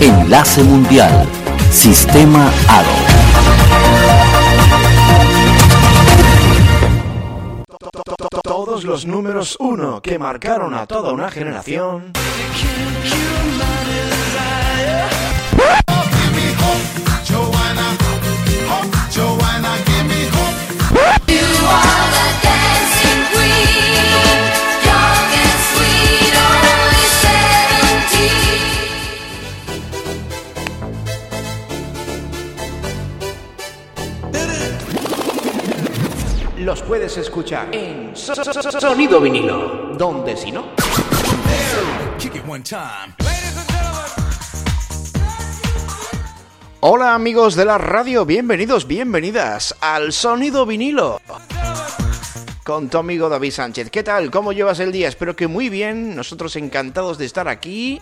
Enlace Mundial. Sistema Aro. Todos los números uno que marcaron a toda una generación. Puedes escuchar en So- So- So- Sonido Vinilo. Donde si no. Hola amigos de la radio, bienvenidos, bienvenidas al Sonido Vinilo. Con tu amigo David Sánchez. ¿Qué tal? ¿Cómo llevas el día? Espero que muy bien. Nosotros encantados de estar aquí.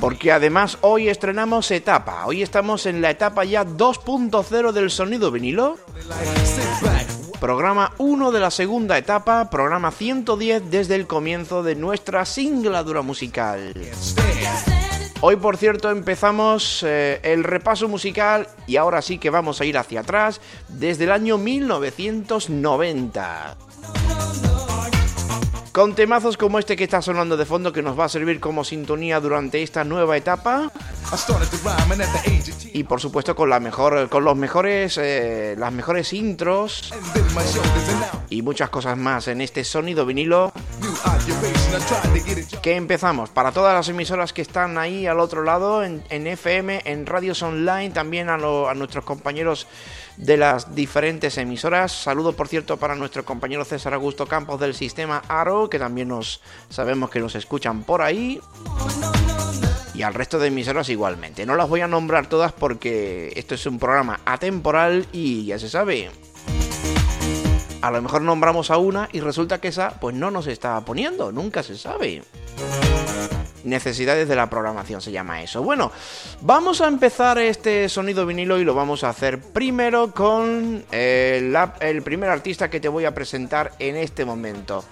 Porque además hoy estrenamos etapa. Hoy estamos en la etapa ya 2.0 del sonido vinilo. Programa 1 de la segunda etapa, programa 110 desde el comienzo de nuestra singladura musical. Hoy, por cierto, empezamos eh, el repaso musical y ahora sí que vamos a ir hacia atrás desde el año 1990. Con temazos como este que está sonando de fondo que nos va a servir como sintonía durante esta nueva etapa. Y por supuesto con la mejor, con los mejores, eh, las mejores intros y muchas cosas más en este sonido vinilo que empezamos para todas las emisoras que están ahí al otro lado en, FM, en radios online, también a, lo- a nuestros compañeros de las diferentes emisoras. Saludo por cierto para nuestro compañero César Augusto Campos del sistema Aro, que también nos sabemos que nos escuchan por ahí. Y al resto de emisoras igualmente. No las voy a nombrar todas porque esto es un programa atemporal y ya se sabe. A lo mejor nombramos a una y resulta que esa pues no nos está poniendo, nunca se sabe. Necesidades de la programación se llama eso. Bueno, vamos a empezar este sonido vinilo y lo vamos a hacer primero con eh, la- el primer artista que te voy a presentar en este momento.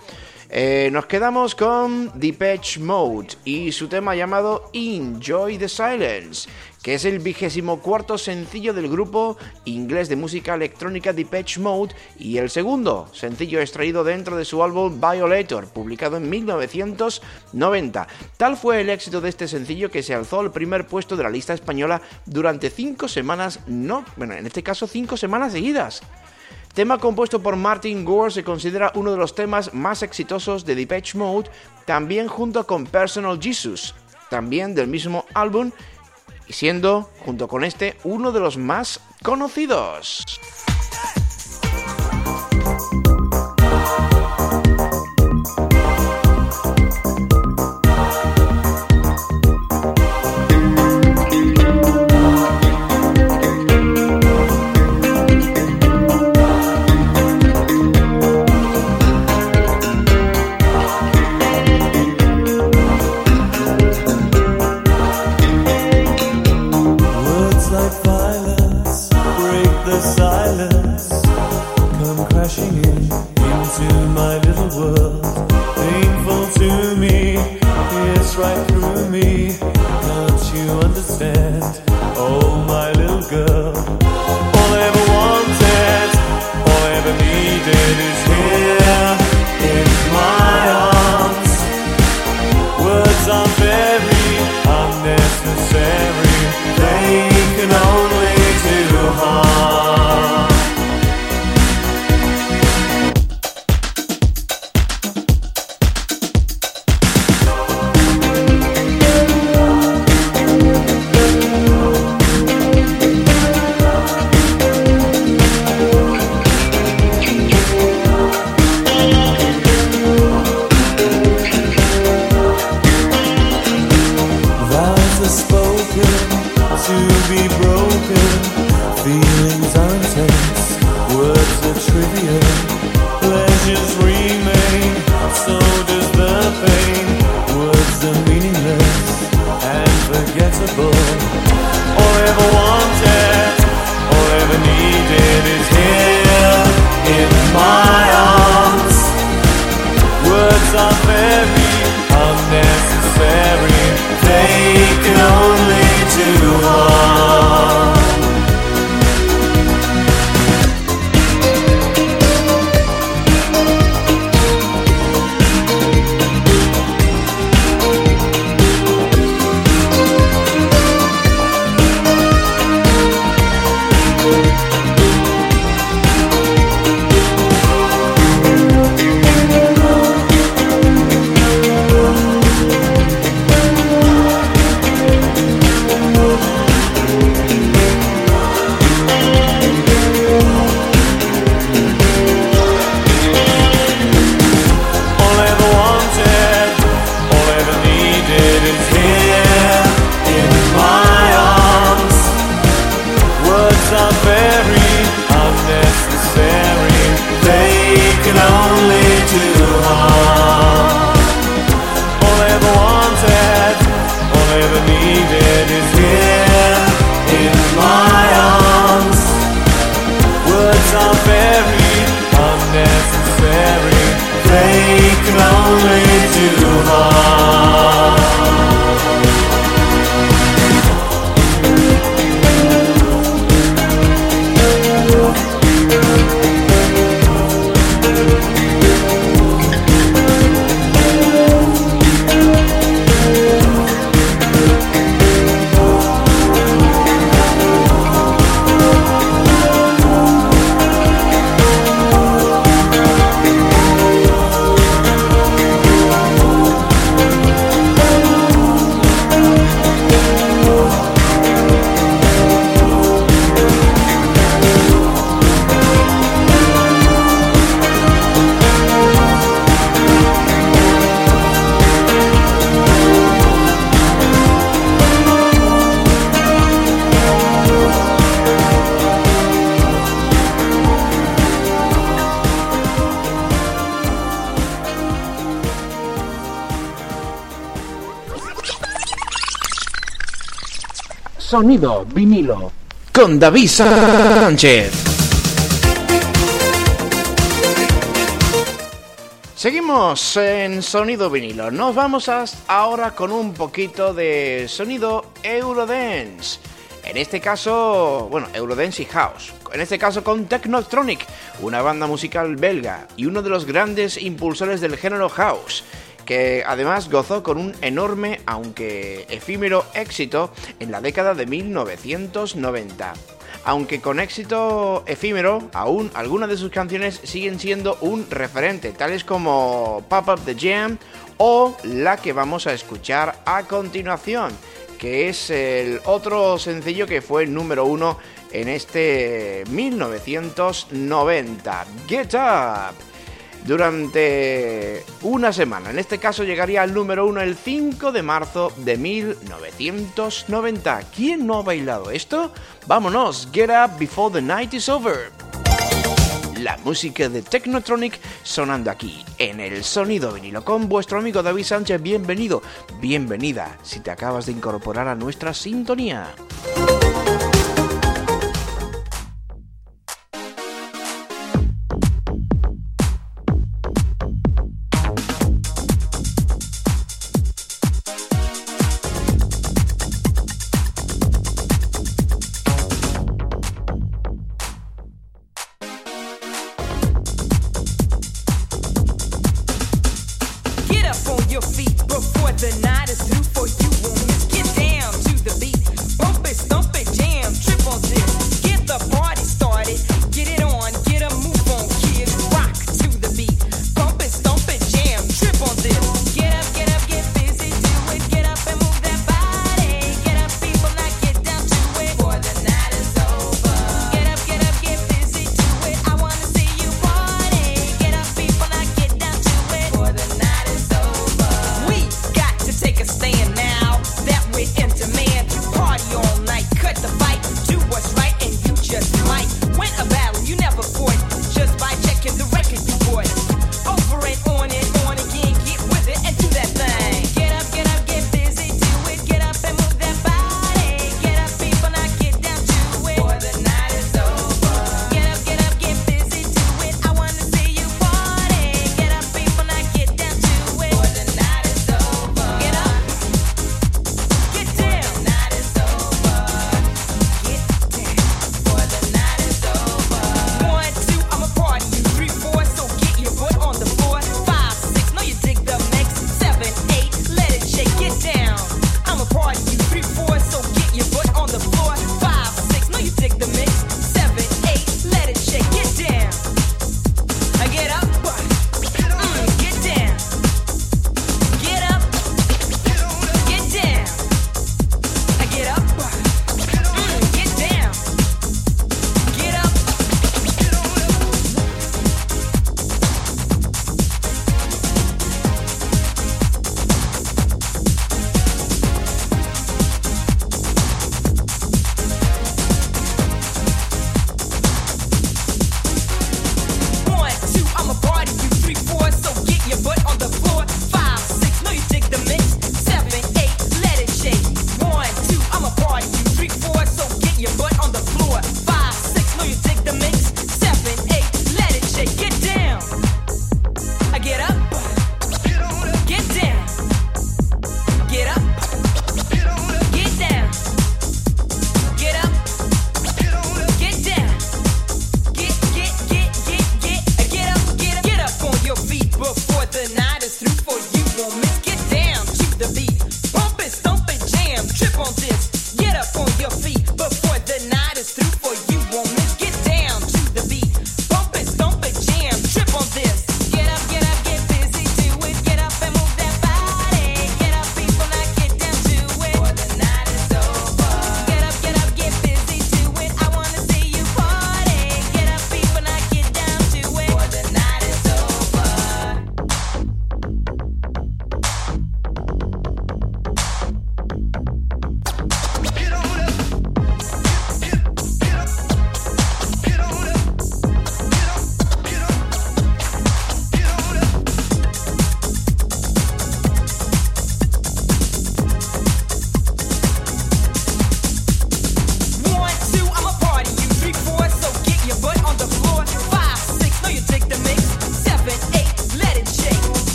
Eh, nos quedamos con Depeche Mode y su tema llamado Enjoy the Silence, que es el vigésimo cuarto sencillo del grupo inglés de música electrónica Depeche Mode y el segundo sencillo extraído dentro de su álbum Violator, publicado en 1990. Tal fue el éxito de este sencillo que se alzó al primer puesto de la lista española durante cinco semanas, no, bueno, en este caso cinco semanas seguidas. Tema compuesto por Martin Gore se considera uno de los temas más exitosos de Depeche Mode, también junto con Personal Jesus, también del mismo álbum, y siendo, junto con este, uno de los más conocidos. Right through me. Sonido vinilo. Con David Sánchez. Seguimos en sonido vinilo. Nos vamos ahora con un poquito de sonido Eurodance. En este caso, bueno, Eurodance y House. En este caso con Technotronic, una banda musical belga y uno de los grandes impulsores del género House, que además gozó con un enorme, aunque efímero éxito en la década de 1990 aunque con éxito efímero, aún algunas de sus canciones siguen siendo un referente, tales como Pop Up the Jam o la que vamos a escuchar a continuación, que es el otro sencillo que fue el número uno en este 1990, Get Up durante una semana. En este caso llegaría al número uno el 5 de marzo de 1990. ¿Quién no ha bailado esto? Vámonos, Get Up Before the Night is Over. La música de Technotronic sonando aquí en el sonido vinilo con vuestro amigo David Sánchez. Bienvenido, bienvenida si te acabas de incorporar a nuestra sintonía.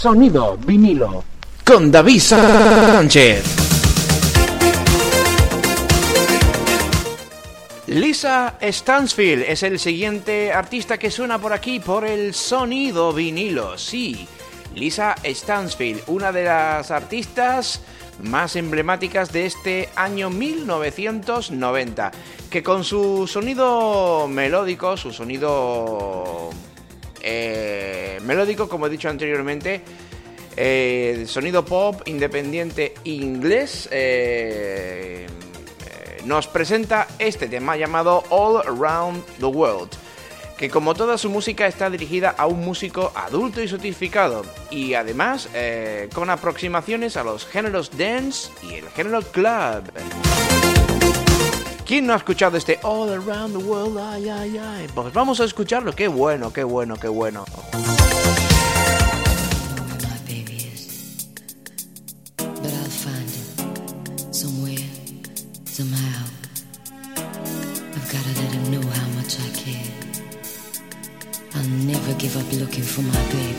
Sonido vinilo. Con David Sánchez. Lisa Stansfield es el siguiente artista que suena por aquí por el sonido vinilo. Sí, Lisa Stansfield, una de las artistas más emblemáticas de este año 1990, que con su sonido melódico, su sonido eh, melódico, como he dicho anteriormente, eh, sonido pop independiente inglés, eh, nos presenta este tema llamado All Around the World que como toda su música está dirigida a un músico adulto y sotificado, y además eh, con aproximaciones a los géneros dance y el género club. ¿Quién no ha escuchado este All Around the World? Ay, ay, ay. Pues vamos a escucharlo. Qué bueno, qué bueno, qué bueno. looking for my baby.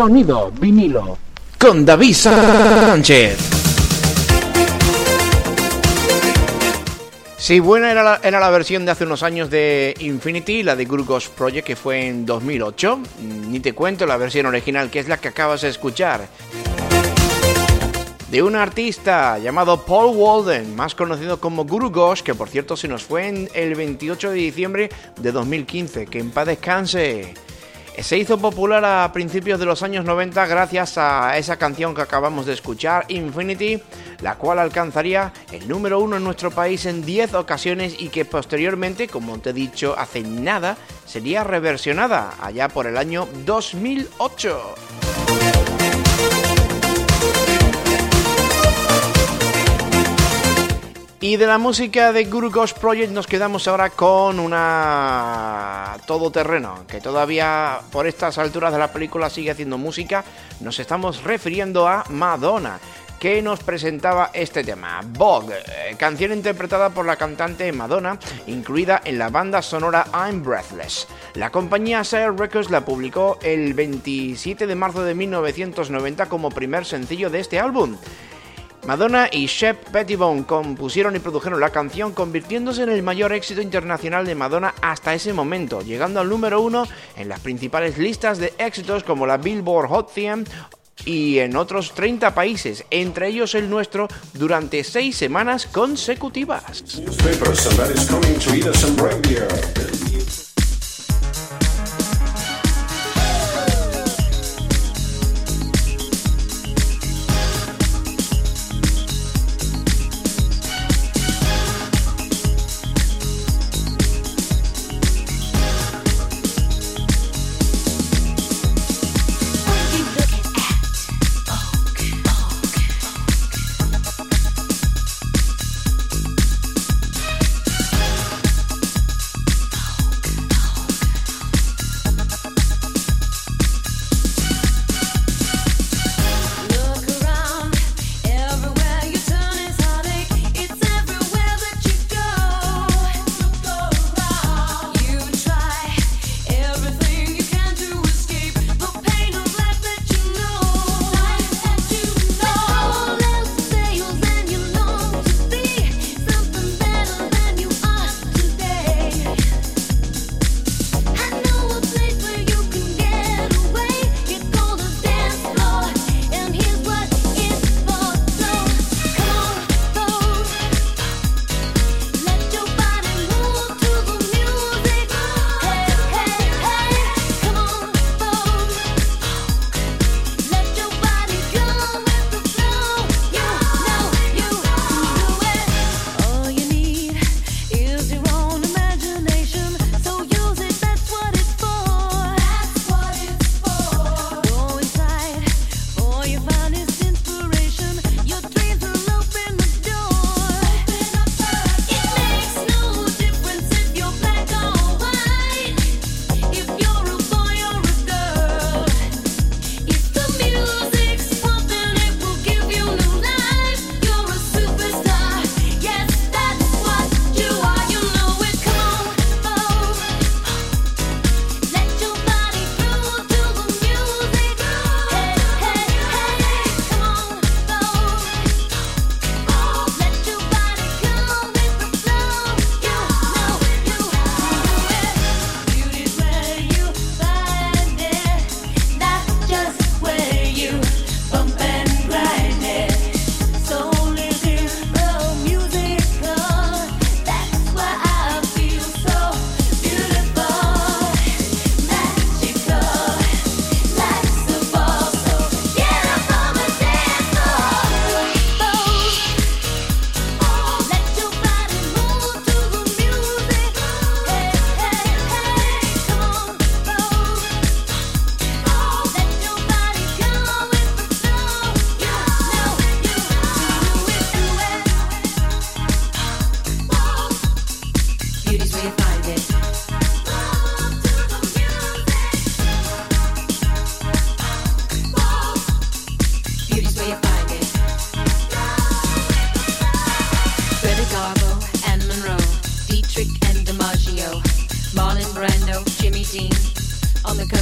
Sonido vinilo. Con David Sánchez. Sí, buena era la, era la versión de hace unos años de Infinity, la de Gurgos Project, que fue en 2008. Ni te cuento la versión original, que es la que acabas de escuchar de un artista llamado Paul Walden, más conocido como Guru Ghosh, que por cierto se nos fue en el 28 de diciembre de 2015. Que en paz descanse. Se hizo popular a principios de los años 90 gracias a esa canción que acabamos de escuchar, Infinity, la cual alcanzaría el número uno en nuestro país en 10 ocasiones y que posteriormente, como te he dicho hace nada, sería reversionada allá por el año 2008. Y de la música de Guru Ghost Project nos quedamos ahora con una todoterreno, que todavía por estas alturas de la película sigue haciendo música. Nos estamos refiriendo a Madonna, que nos presentaba este tema, Vogue, eh, canción interpretada por la cantante Madonna, incluida en la banda sonora I'm Breathless. La compañía Sire Records la publicó el 27 de marzo de 1990 como primer sencillo de este álbum. Madonna y Shep Pettibone compusieron y produjeron la canción, convirtiéndose en el mayor éxito internacional de Madonna hasta ese momento, llegando al número uno en las principales listas de éxitos como la Billboard Hot 100 y en otros 30 países, entre ellos el nuestro, durante seis semanas consecutivas.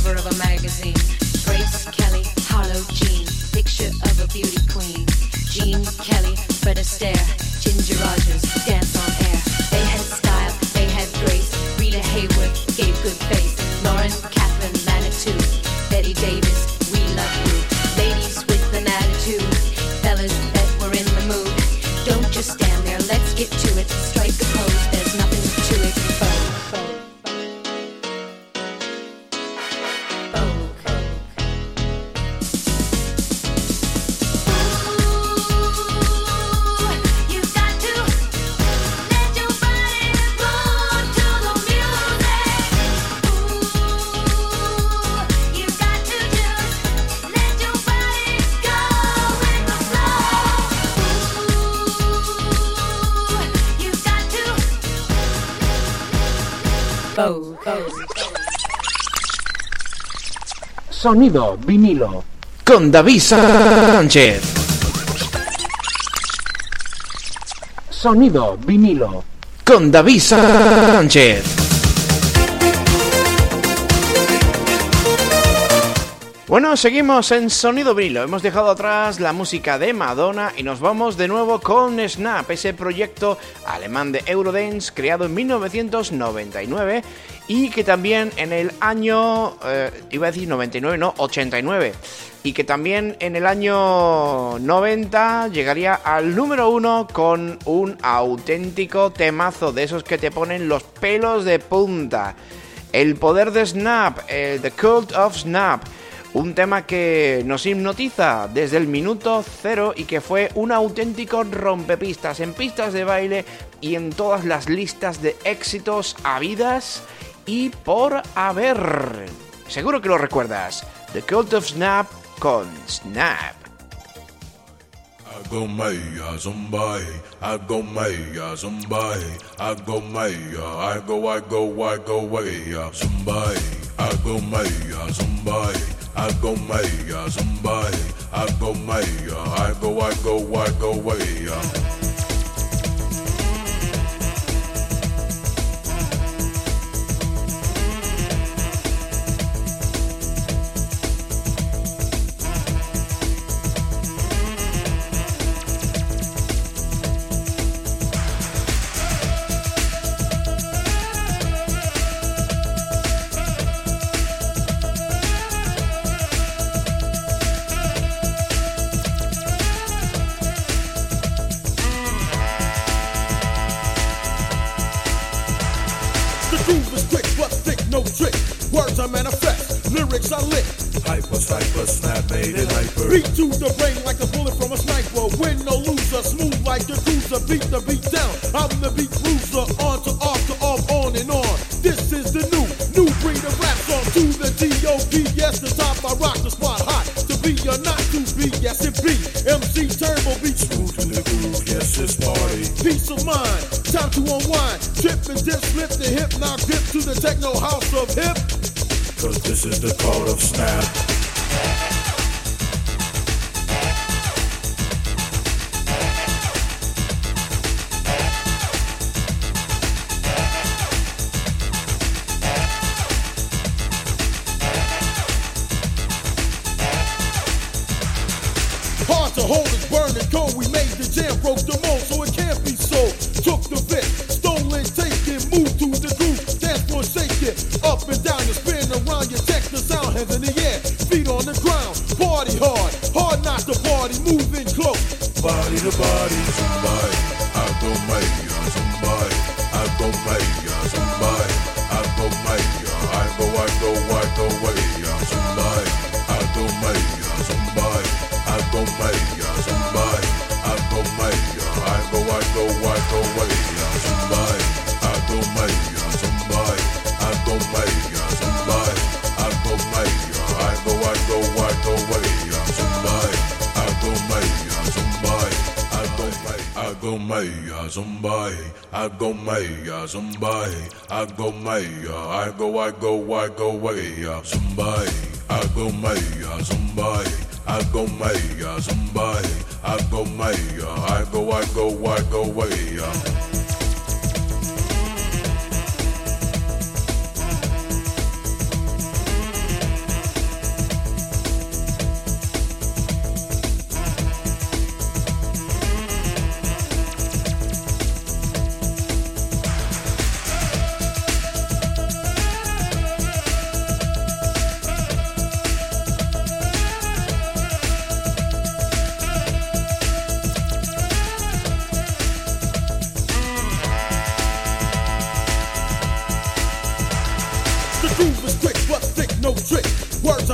Cover of a magazine. Grace Kelly, Harlow Jean, picture of a beauty queen. Jean Kelly, Fred Astaire, Sonido vinilo. Con David Sánchez. Sonido vinilo. Con David Sánchez. Bueno, seguimos en Sonido Vinilo. Hemos dejado atrás la música de Madonna y nos vamos de nuevo con Snap, ese proyecto alemán de Eurodance creado en 1999 y que también en el año, eh, iba a decir 99, no, 89, y que también en el año 90 llegaría al número uno con un auténtico temazo de esos que te ponen los pelos de punta. El poder de Snap, el The Cult of Snap. Un tema que nos hipnotiza desde el minuto cero y que fue un auténtico rompepistas en pistas de baile y en todas las listas de éxitos habidas y por haber. Seguro que lo recuerdas. The Cult of Snap con Snap. I go maya somebody, I go maya somebody, I go maya, I go, I go, I go maya somebody, I go maya somebody, I go maya somebody, I go maya, I go, I go, I go maya. Go maya, uh, somebody. I go maya. Uh, I go, I go, I go maya, uh, somebody. I go maya, somebody. I go maya, somebody. I go maya. I go, I go, I go maya.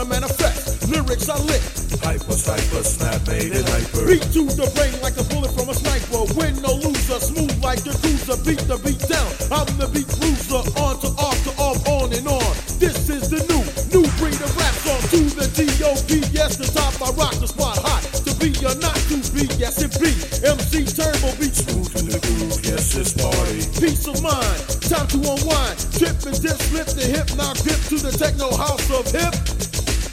manifest. Lyrics are lit. Hyper, hyper, snap, made it hyper. Beat to the brain like a bullet from a sniper. Win no loser, smooth like the cruiser. Beat the beat down. I'm the beat bruiser. On to off to off, on and on. This is the new, new breed of rap song. To the D.O.P. Yes, the top. I rock the spot hot. To be or not to be, yes it be. MC Turbo beat smooth to the groove. Yes, it's party. Peace of mind. Time to unwind. Trip and dip, flip the hip, now dip to the techno house of hip.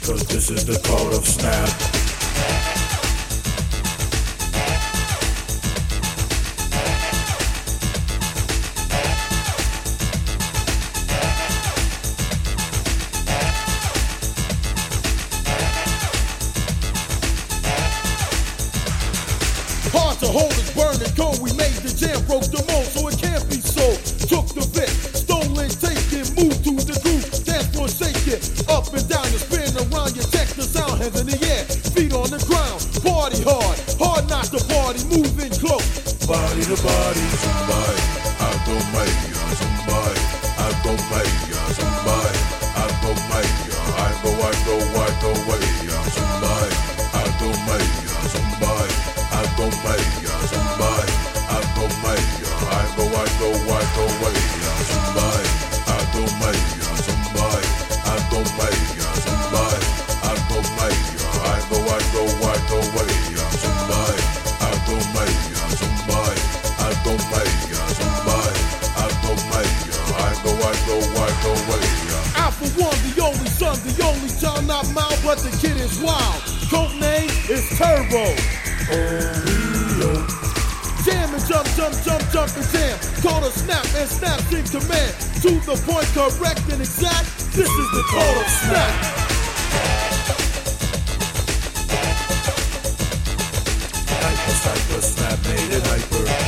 Cause this is the code of snap. Jam and jump, jump, jump, jump and jam. Total snap and snap in command. To the point, correct and exact. This is the total snap. Cycle snap made it hyper.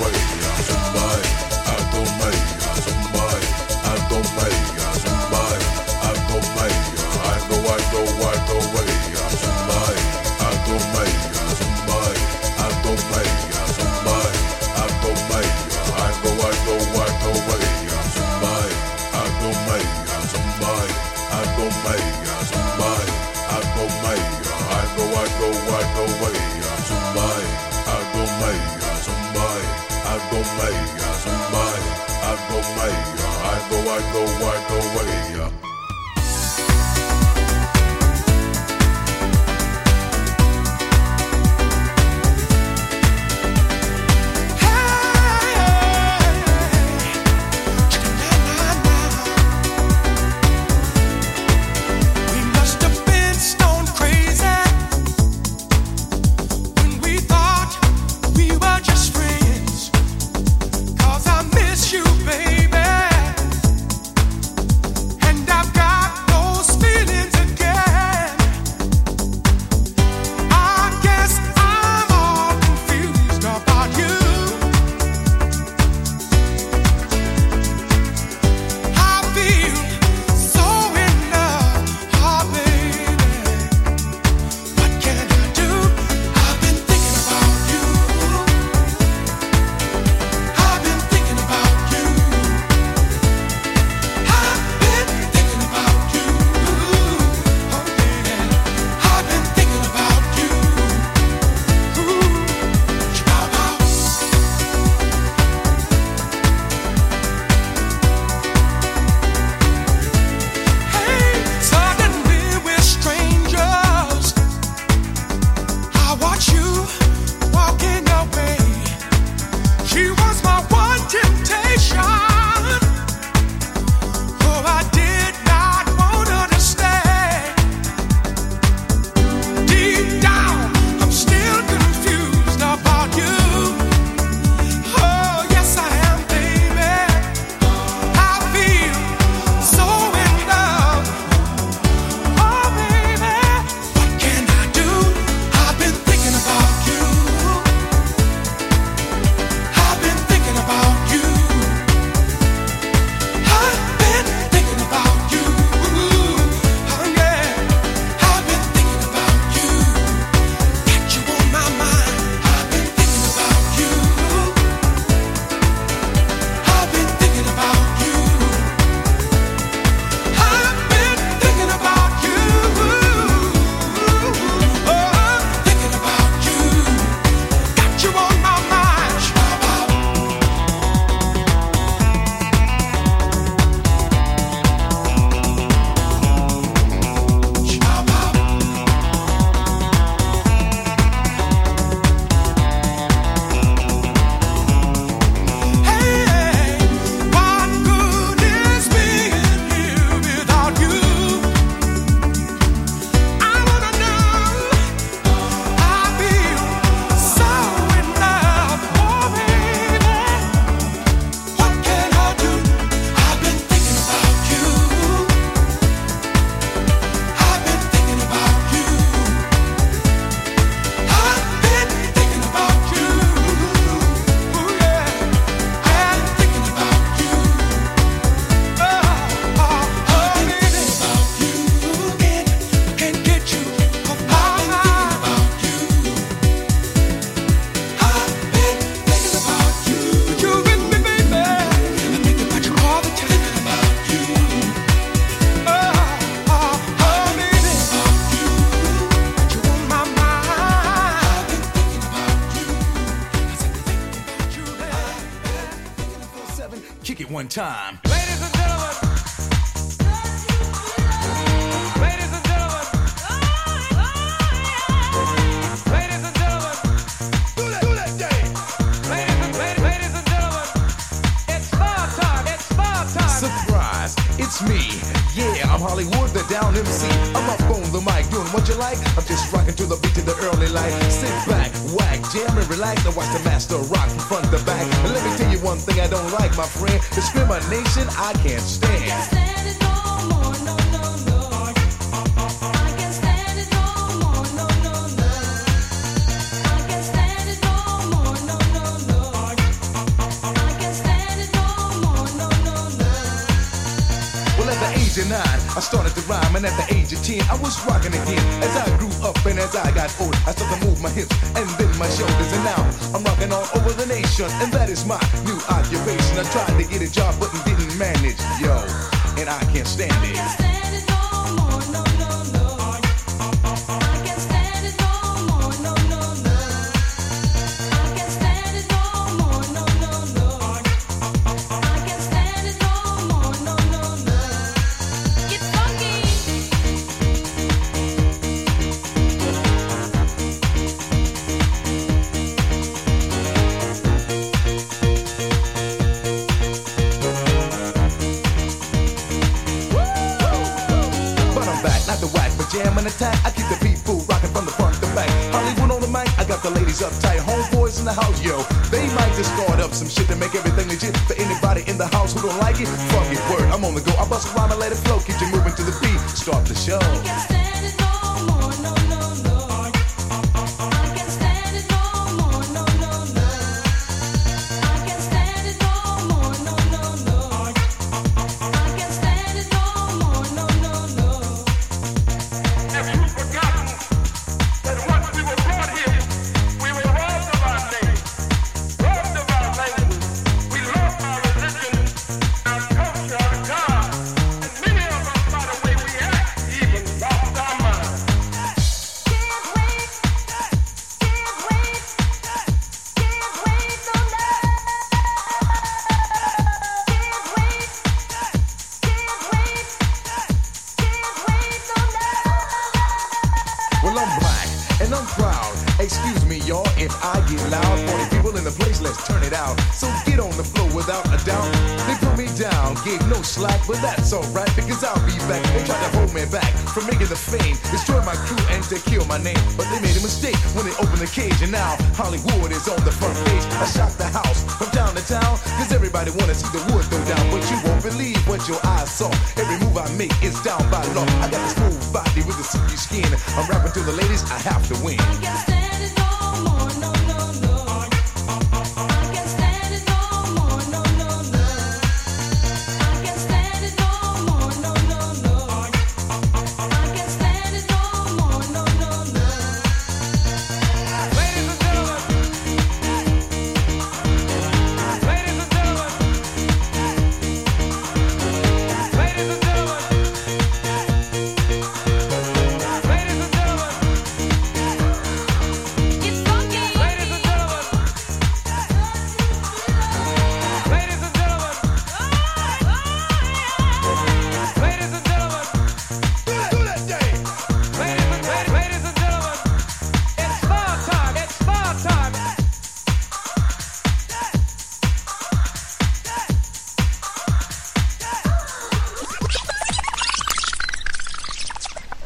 away.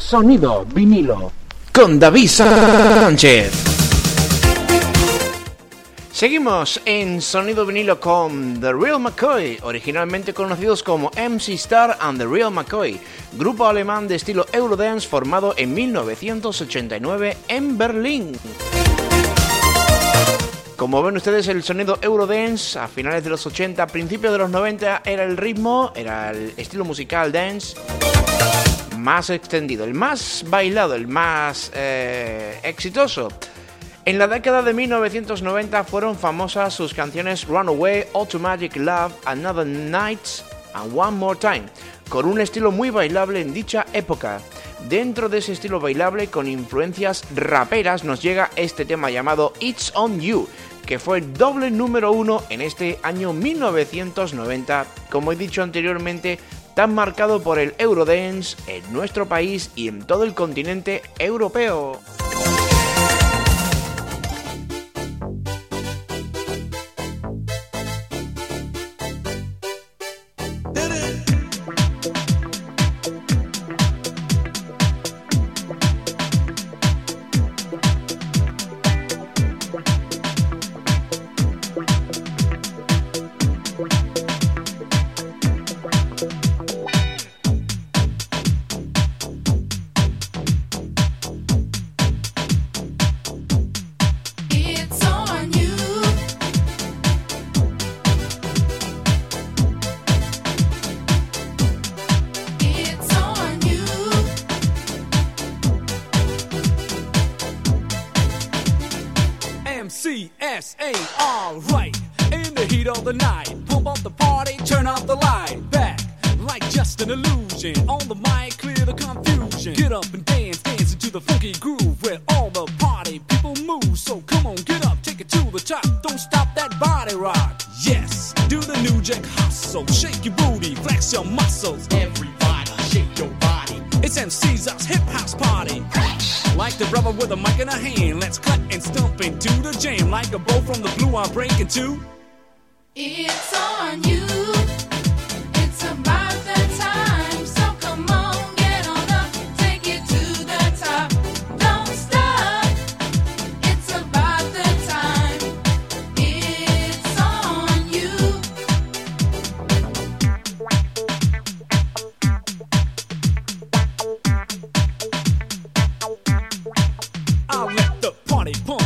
Sonido vinilo. Con David Sánchez. Seguimos en Sonido vinilo con The Real McCoy, originalmente conocidos como MC Star and The Real McCoy, grupo alemán de estilo Eurodance formado en 1989 en Berlín. Como ven ustedes, el sonido Eurodance a finales de los 80, principios de los 90 era el ritmo, era el estilo musical dance más extendido, el más bailado, el más eh, exitoso. En la década de 1990 fueron famosas sus canciones Runaway, Automatic Love, Another Night and One More Time, con un estilo muy bailable en dicha época. Dentro de ese estilo bailable con influencias raperas nos llega este tema llamado It's On You, que fue el doble número uno en este año 1990. Como he dicho anteriormente, tan marcado por el Eurodance en nuestro país y en todo el continente europeo.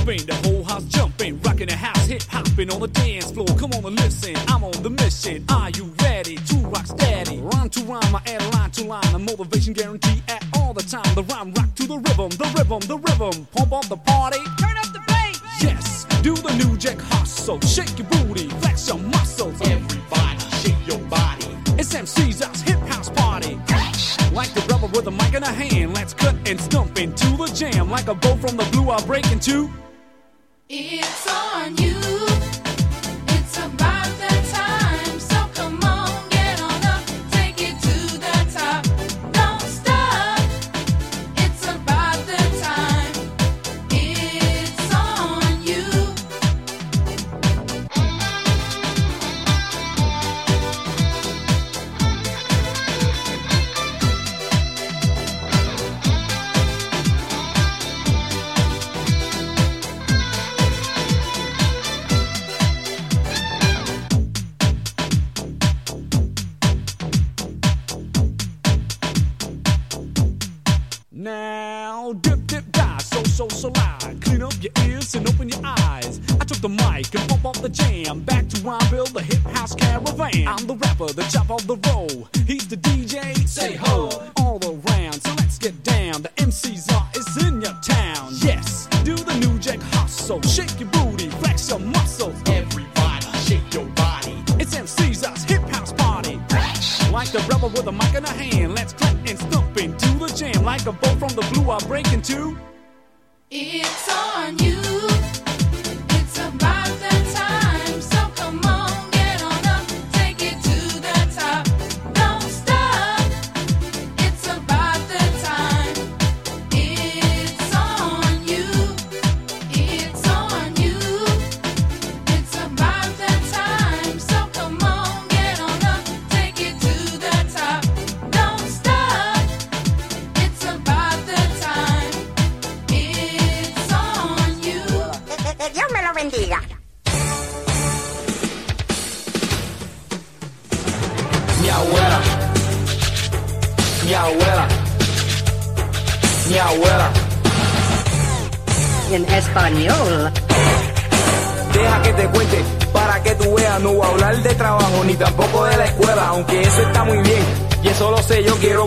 Party pumping, the whole house jumping, rocking the house, hip hopping on the dance floor. Come on and listen, I'm on the mission. Are you ready to rock steady? Rhyme to rhyme, I add line to line, a motivation guarantee at all the time. The rhyme rock to the rhythm, the rhythm, the rhythm. Pump up the party, turn up the bass. Yes, do the new jack hustle, shake your booty, flex your muscles. Everybody, shake your body. It's MC's us hip house party. Like the brother with a mic in a hand, let's cut and stump into the jam. Like a bow from the blue, I'll break into. It's on you. Rapper, the chop of the roll.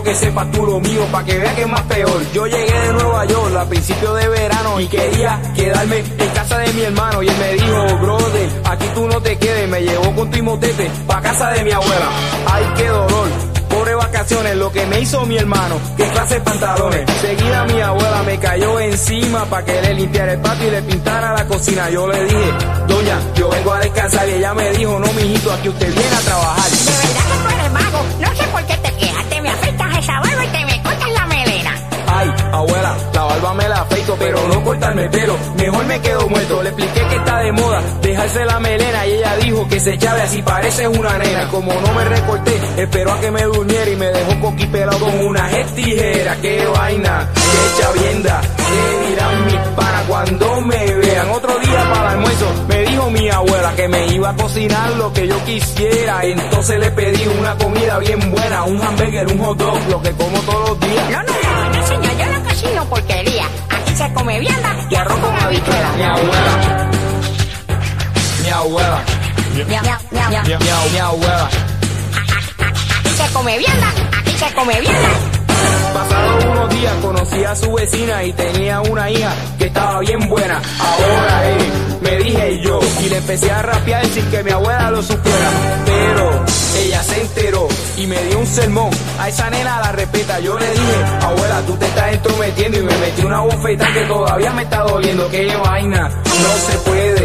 Que sepas tú lo mío, para que veas que es más peor. Yo llegué de Nueva York a principios de verano y quería quedarme en casa de mi hermano. Y él me dijo, brother, aquí tú no te quedes. Me llevó con tu motete pa' casa de mi abuela. Ay, qué dolor. Pobre vacaciones lo que me hizo mi hermano, que clase de pantalones. Seguida mi abuela me cayó encima para que le limpiara el patio y le pintara la cocina. Yo le dije, doña, yo vengo a descansar y ella me dijo, no mijito, aquí usted viene a trabajar. Abuela, la barba me la afeito, pero no cortarme el pelo. Mejor me quedo muerto. Le expliqué que está de moda dejarse la melena y ella dijo que se chave así pareces una nena. Como no me recorté, esperó a que me durmiera y me dejó coquipelado con una tijera. Qué vaina, qué chavienda, qué dirán mis panas cuando me vean. Otro día para el almuerzo me dijo mi abuela que me iba a cocinar lo que yo quisiera. Entonces le pedí una comida bien buena, un hamburger, un hot dog, lo que como todos los días. Porquería. Aquí se come vianda y arroz con habichuela. Mi abuela. Mi abuela. Miau. Mi, mi- mi abuela. Aquí se come vianda. Aquí se come vianda. Pasados unos días conocí a su vecina y tenía una hija que estaba bien buena. Ahora eh, me dije yo y le empecé a rapear sin que mi abuela lo supiera. Pero ella se enteró y me dio un sermón. A esa nena la respeta. Yo le dije, abuela, tú te estás entrometiendo y me metí una bofeta que todavía me está doliendo. Qué vaina, no se puede.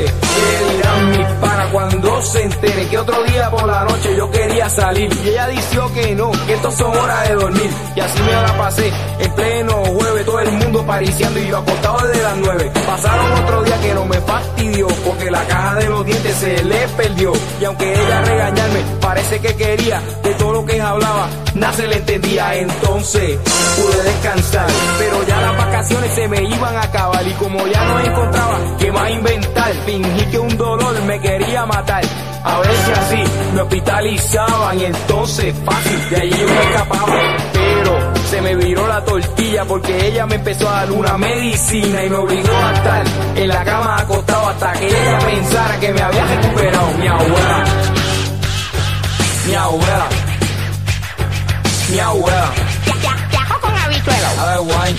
¿Qué dirán mis panas cuando se enteren que otro día por la noche yo quería salir? Y ella dijo que no, que esto son horas de dormir. Y así me la pasé en pleno jueves, todo el mundo pariciando y yo acostado desde las nueve. Pasaron otro día que no me fastidió porque la caja de los dientes se le perdió. Y aunque ella regañarme, parece que quería de todo lo que hablaba, nada se le entendía. Entonces pude descansar, pero ya las vacaciones se me iban a acabar y como ya no encontraba qué más inventar, fingí que un dolor me quería matar. A ver si así me hospitalizaban y entonces fácil de allí yo me escapaba. Pero se me viró la tortilla porque ella me empezó a dar una medicina y me obligó a estar en la cama acostado hasta que ella pensara que me había recuperado mi abuela. Mi abuela. Mi abuela. Ya, ya, viajo con habichuela. A ver, guay.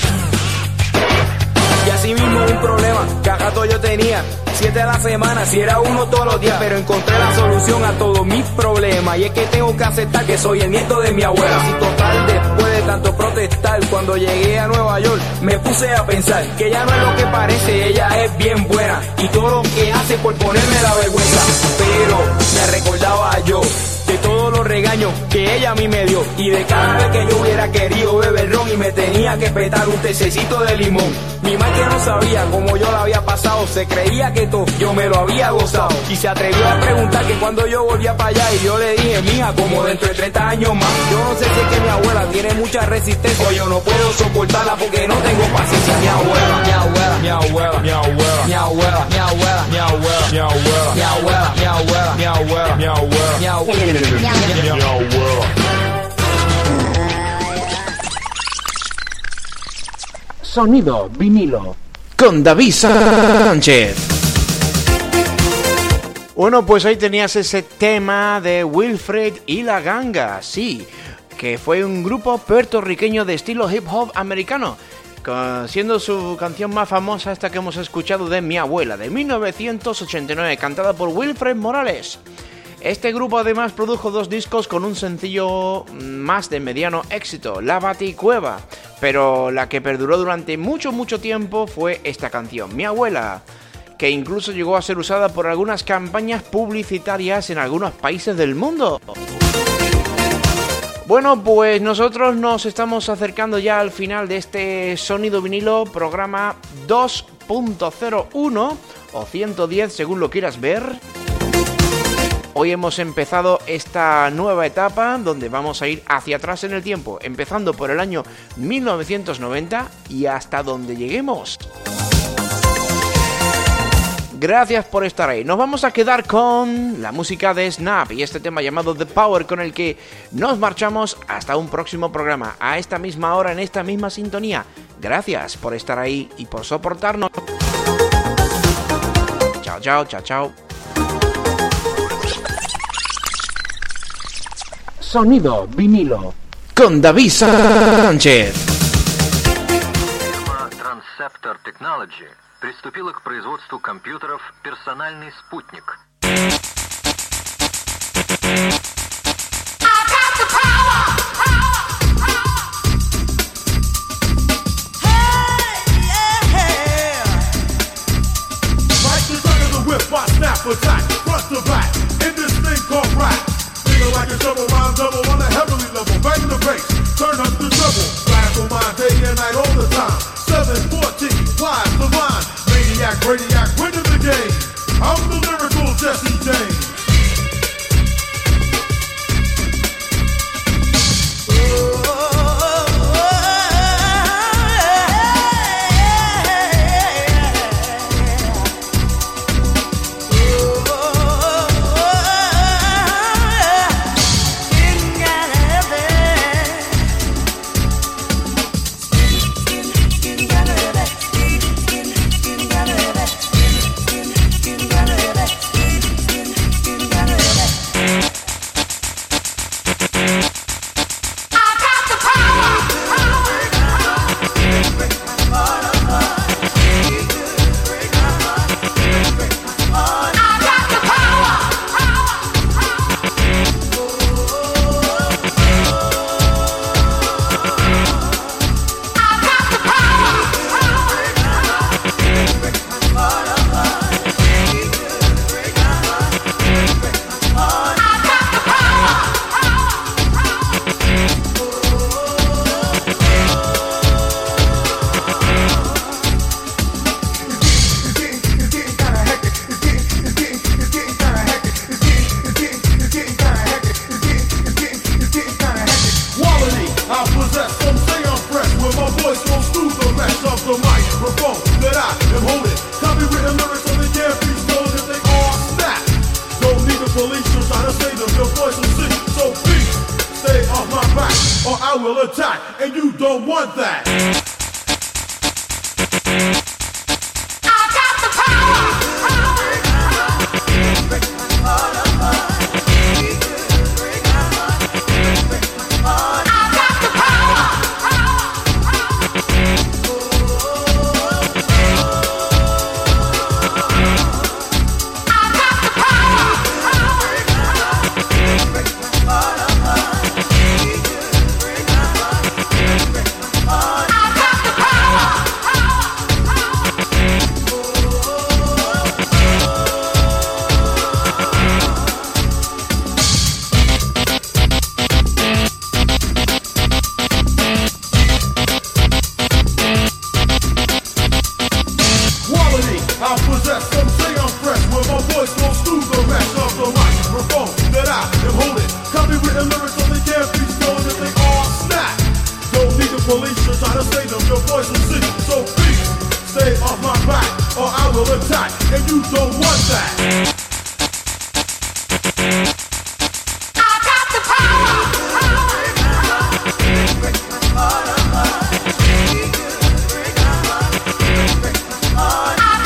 Y así mismo un problema que a rato yo tenía. Siete a la semana, si era uno todos los días, pero encontré la solución a todos mis problemas. Y es que tengo que aceptar que soy el nieto de mi abuela. Si total, después de tanto protestar, cuando llegué a Nueva York, me puse a pensar que ella no es lo que parece, ella es bien buena. Y todo lo que hace por ponerme la vergüenza. Pero me recordaba yo todos los regaños que ella a mí me dio y de cada vez que yo hubiera querido beber ron y me tenía que petar un tececito de limón. Mi madre no sabía cómo yo la había pasado, se creía que todo yo me lo había gozado y se atrevió a preguntar que cuando yo volvía para allá y yo le dije, mija, como dentro de 30 años más. Yo no sé si es que mi abuela tiene mucha resistencia o yo no puedo soportarla porque no tengo paciencia. Mi abuela, mi abuela, mi abuela, mi abuela, mi abuela, mi abuela, mi abuela, mi abuela, mi abuela, mi abuela, mi abuela, mi abuela, mi abuela. Sonido vinilo. con David Sánchez. Bueno, pues ahí tenías ese tema de Wilfred y la ganga, sí, que fue un grupo puertorriqueño de estilo hip hop americano, siendo su canción más famosa esta que hemos escuchado de Mi abuela, de 1989, cantada por Wilfred Morales. Este grupo además produjo dos discos con un sencillo más de mediano éxito, La Baticueva, pero la que perduró durante mucho mucho tiempo fue esta canción, Mi abuela, que incluso llegó a ser usada por algunas campañas publicitarias en algunos países del mundo. Bueno, pues nosotros nos estamos acercando ya al final de este Sonido Vinilo programa 2.01 o 110 según lo quieras ver. Hoy hemos empezado esta nueva etapa donde vamos a ir hacia atrás en el tiempo, empezando por el año 1990 y hasta donde lleguemos. Gracias por estar ahí. Nos vamos a quedar con la música de Snap y este tema llamado The Power con el que nos marchamos hasta un próximo programa, a esta misma hora, en esta misma sintonía. Gracias por estar ahí y por soportarnos. Chao, chao, chao, chao. Sonido vinilo. Con David Sánchez. Фирма Transceptor Technology приступила к производству компьютеров «Персональный спутник». race. Turn up the double. Flash on my day and night all the time. 714, wise the mind. Maniac, radiac, winning the game. I'm the lyrical Jesse James.